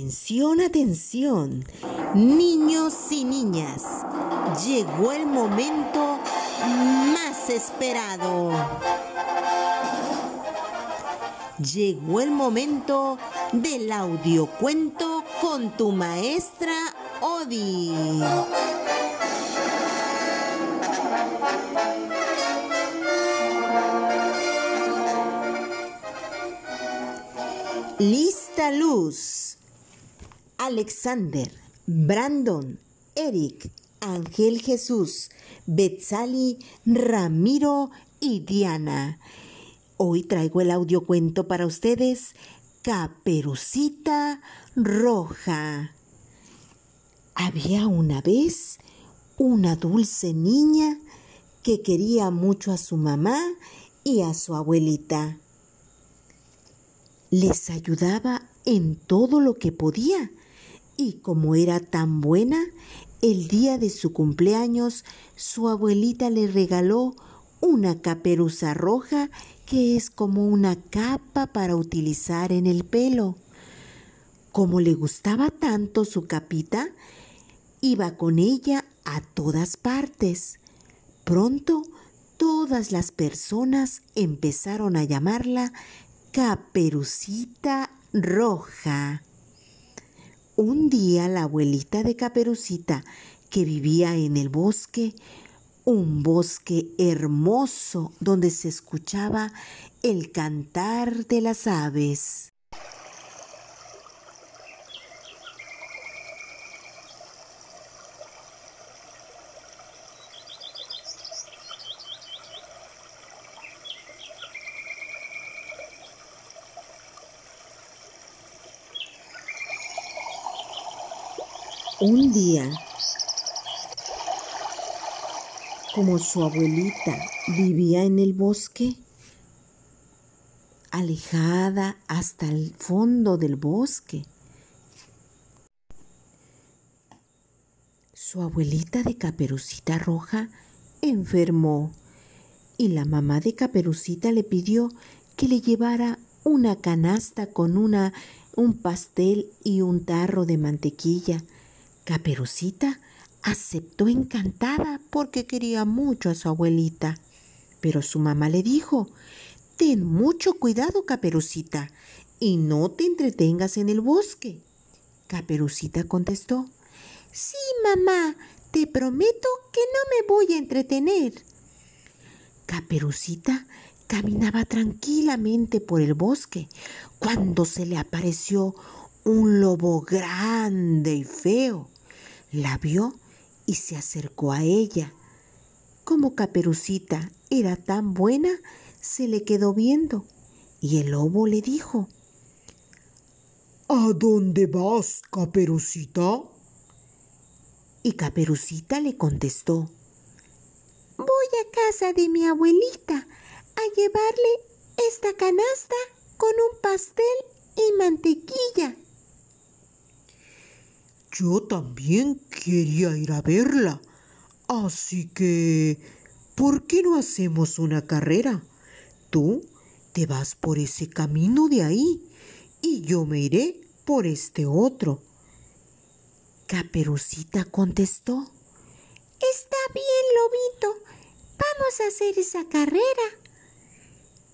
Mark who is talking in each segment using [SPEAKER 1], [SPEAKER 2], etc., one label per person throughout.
[SPEAKER 1] Atención, atención, niños y niñas, llegó el momento más esperado. Llegó el momento del audiocuento con tu maestra Odi. Lista luz. Alexander, Brandon, Eric, Ángel Jesús, Betzali, Ramiro y Diana. Hoy traigo el audiocuento para ustedes, Caperucita Roja. Había una vez una dulce niña que quería mucho a su mamá y a su abuelita. Les ayudaba en todo lo que podía y como era tan buena, el día de su cumpleaños su abuelita le regaló una caperuza roja que es como una capa para utilizar en el pelo. Como le gustaba tanto su capita, iba con ella a todas partes. Pronto todas las personas empezaron a llamarla Caperucita Roja. Un día la abuelita de Caperucita, que vivía en el bosque, un bosque hermoso donde se escuchaba el cantar de las aves. Un día, como su abuelita vivía en el bosque, alejada hasta el fondo del bosque, su abuelita de Caperucita Roja enfermó y la mamá de Caperucita le pidió que le llevara una canasta con una, un pastel y un tarro de mantequilla Caperucita aceptó encantada porque quería mucho a su abuelita. Pero su mamá le dijo, Ten mucho cuidado, Caperucita, y no te entretengas en el bosque. Caperucita contestó, Sí, mamá, te prometo que no me voy a entretener. Caperucita caminaba tranquilamente por el bosque cuando se le apareció un lobo grande y feo. La vio y se acercó a ella. Como Caperucita era tan buena, se le quedó viendo y el lobo le dijo, ¿A dónde vas, Caperucita? Y Caperucita le contestó, Voy a casa de mi abuelita a llevarle esta canasta con un pastel y mantequilla. Yo también quería ir a verla. Así que, ¿por qué no hacemos una carrera? Tú te vas por ese camino de ahí y yo me iré por este otro. Caperucita contestó. Está bien, lobito. Vamos a hacer esa carrera.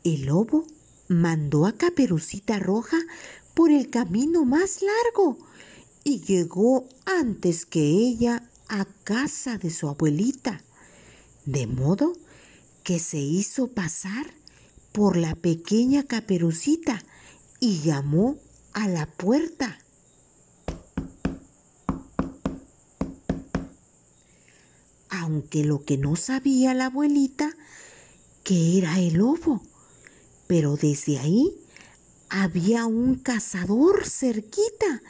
[SPEAKER 1] El lobo mandó a Caperucita Roja por el camino más largo y llegó antes que ella a casa de su abuelita, de modo que se hizo pasar por la pequeña caperucita y llamó a la puerta. Aunque lo que no sabía la abuelita, que era el lobo, pero desde ahí había un cazador cerquita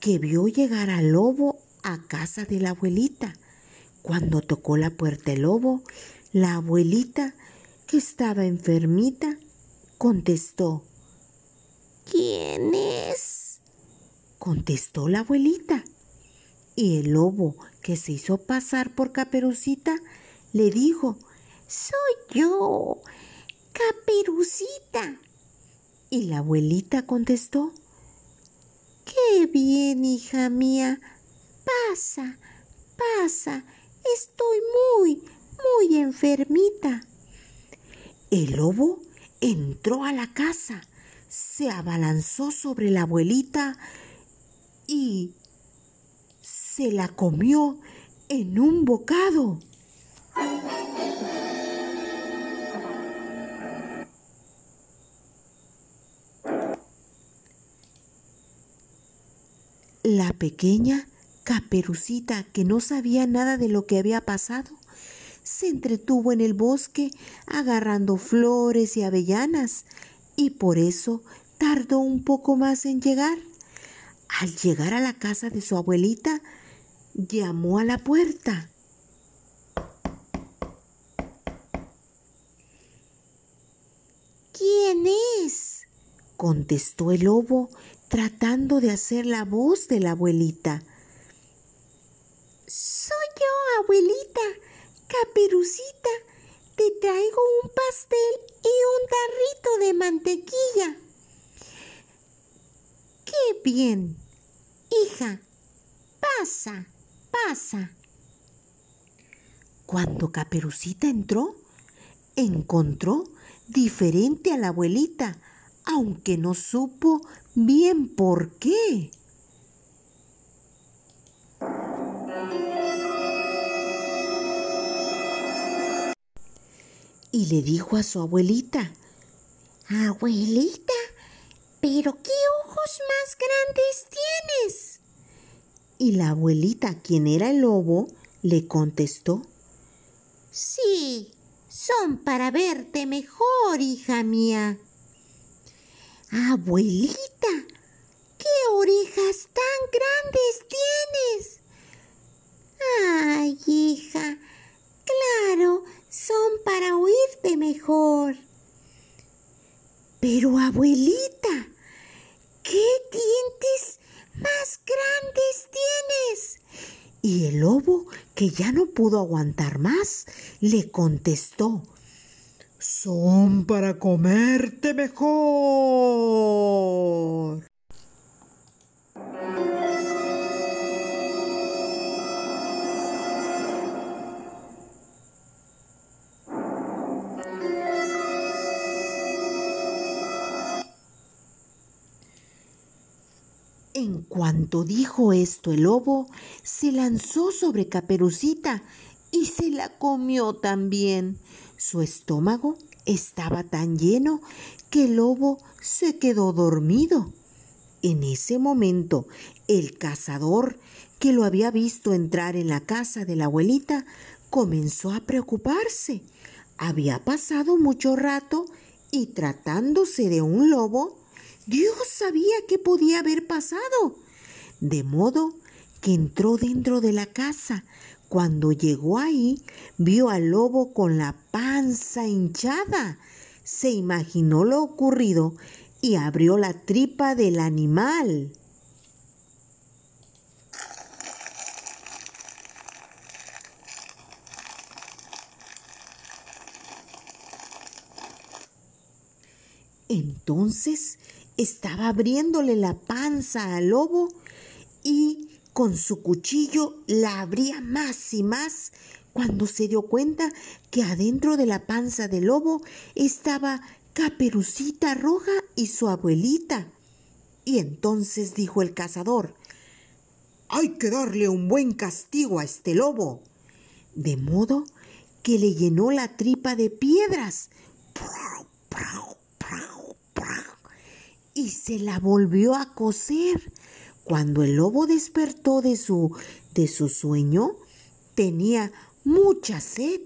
[SPEAKER 1] que vio llegar al lobo a casa de la abuelita. Cuando tocó la puerta el lobo, la abuelita, que estaba enfermita, contestó, ¿Quién es? contestó la abuelita. Y el lobo, que se hizo pasar por Caperucita, le dijo, Soy yo, Caperucita. Y la abuelita contestó, Qué bien, hija mía. Pasa, pasa. Estoy muy, muy enfermita. El lobo entró a la casa, se abalanzó sobre la abuelita y se la comió en un bocado. La pequeña Caperucita, que no sabía nada de lo que había pasado, se entretuvo en el bosque agarrando flores y avellanas y por eso tardó un poco más en llegar. Al llegar a la casa de su abuelita, llamó a la puerta. ¿Quién es? contestó el lobo, tratando de hacer la voz de la abuelita. Soy yo, abuelita, caperucita. Te traigo un pastel y un tarrito de mantequilla. ¡Qué bien! Hija, pasa, pasa. Cuando Caperucita entró, encontró diferente a la abuelita, aunque no supo bien por qué. Y le dijo a su abuelita, Abuelita, pero qué ojos más grandes tienes. Y la abuelita, quien era el lobo, le contestó, Sí, son para verte mejor, hija mía. Abuelita, ¿qué orejas tan grandes tienes? Ay, hija, claro, son para oírte mejor. Pero abuelita, ¿qué dientes más grandes tienes? Y el lobo, que ya no pudo aguantar más, le contestó, son para comerte mejor. En cuanto dijo esto el lobo, se lanzó sobre Caperucita y se la comió también. Su estómago estaba tan lleno que el lobo se quedó dormido. En ese momento, el cazador, que lo había visto entrar en la casa de la abuelita, comenzó a preocuparse. Había pasado mucho rato y tratándose de un lobo, Dios sabía qué podía haber pasado. De modo que entró dentro de la casa. Cuando llegó ahí, vio al lobo con la panza hinchada. Se imaginó lo ocurrido y abrió la tripa del animal. Entonces estaba abriéndole la panza al lobo y con su cuchillo la abría más y más cuando se dio cuenta que adentro de la panza del lobo estaba Caperucita Roja y su abuelita. Y entonces dijo el cazador, hay que darle un buen castigo a este lobo. De modo que le llenó la tripa de piedras y se la volvió a coser. Cuando el lobo despertó de su, de su sueño, tenía mucha sed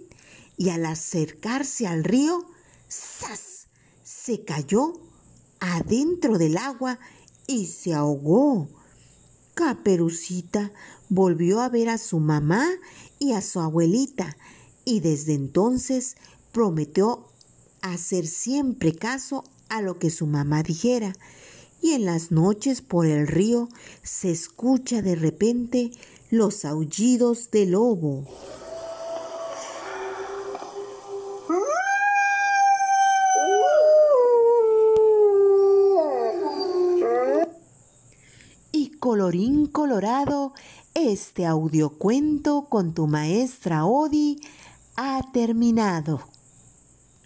[SPEAKER 1] y al acercarse al río, ¡zas! se cayó adentro del agua y se ahogó. Caperucita volvió a ver a su mamá y a su abuelita y desde entonces prometió hacer siempre caso a lo que su mamá dijera, y en las noches por el río se escucha de repente los aullidos del lobo. colorín colorado, este audiocuento con tu maestra Odi ha terminado.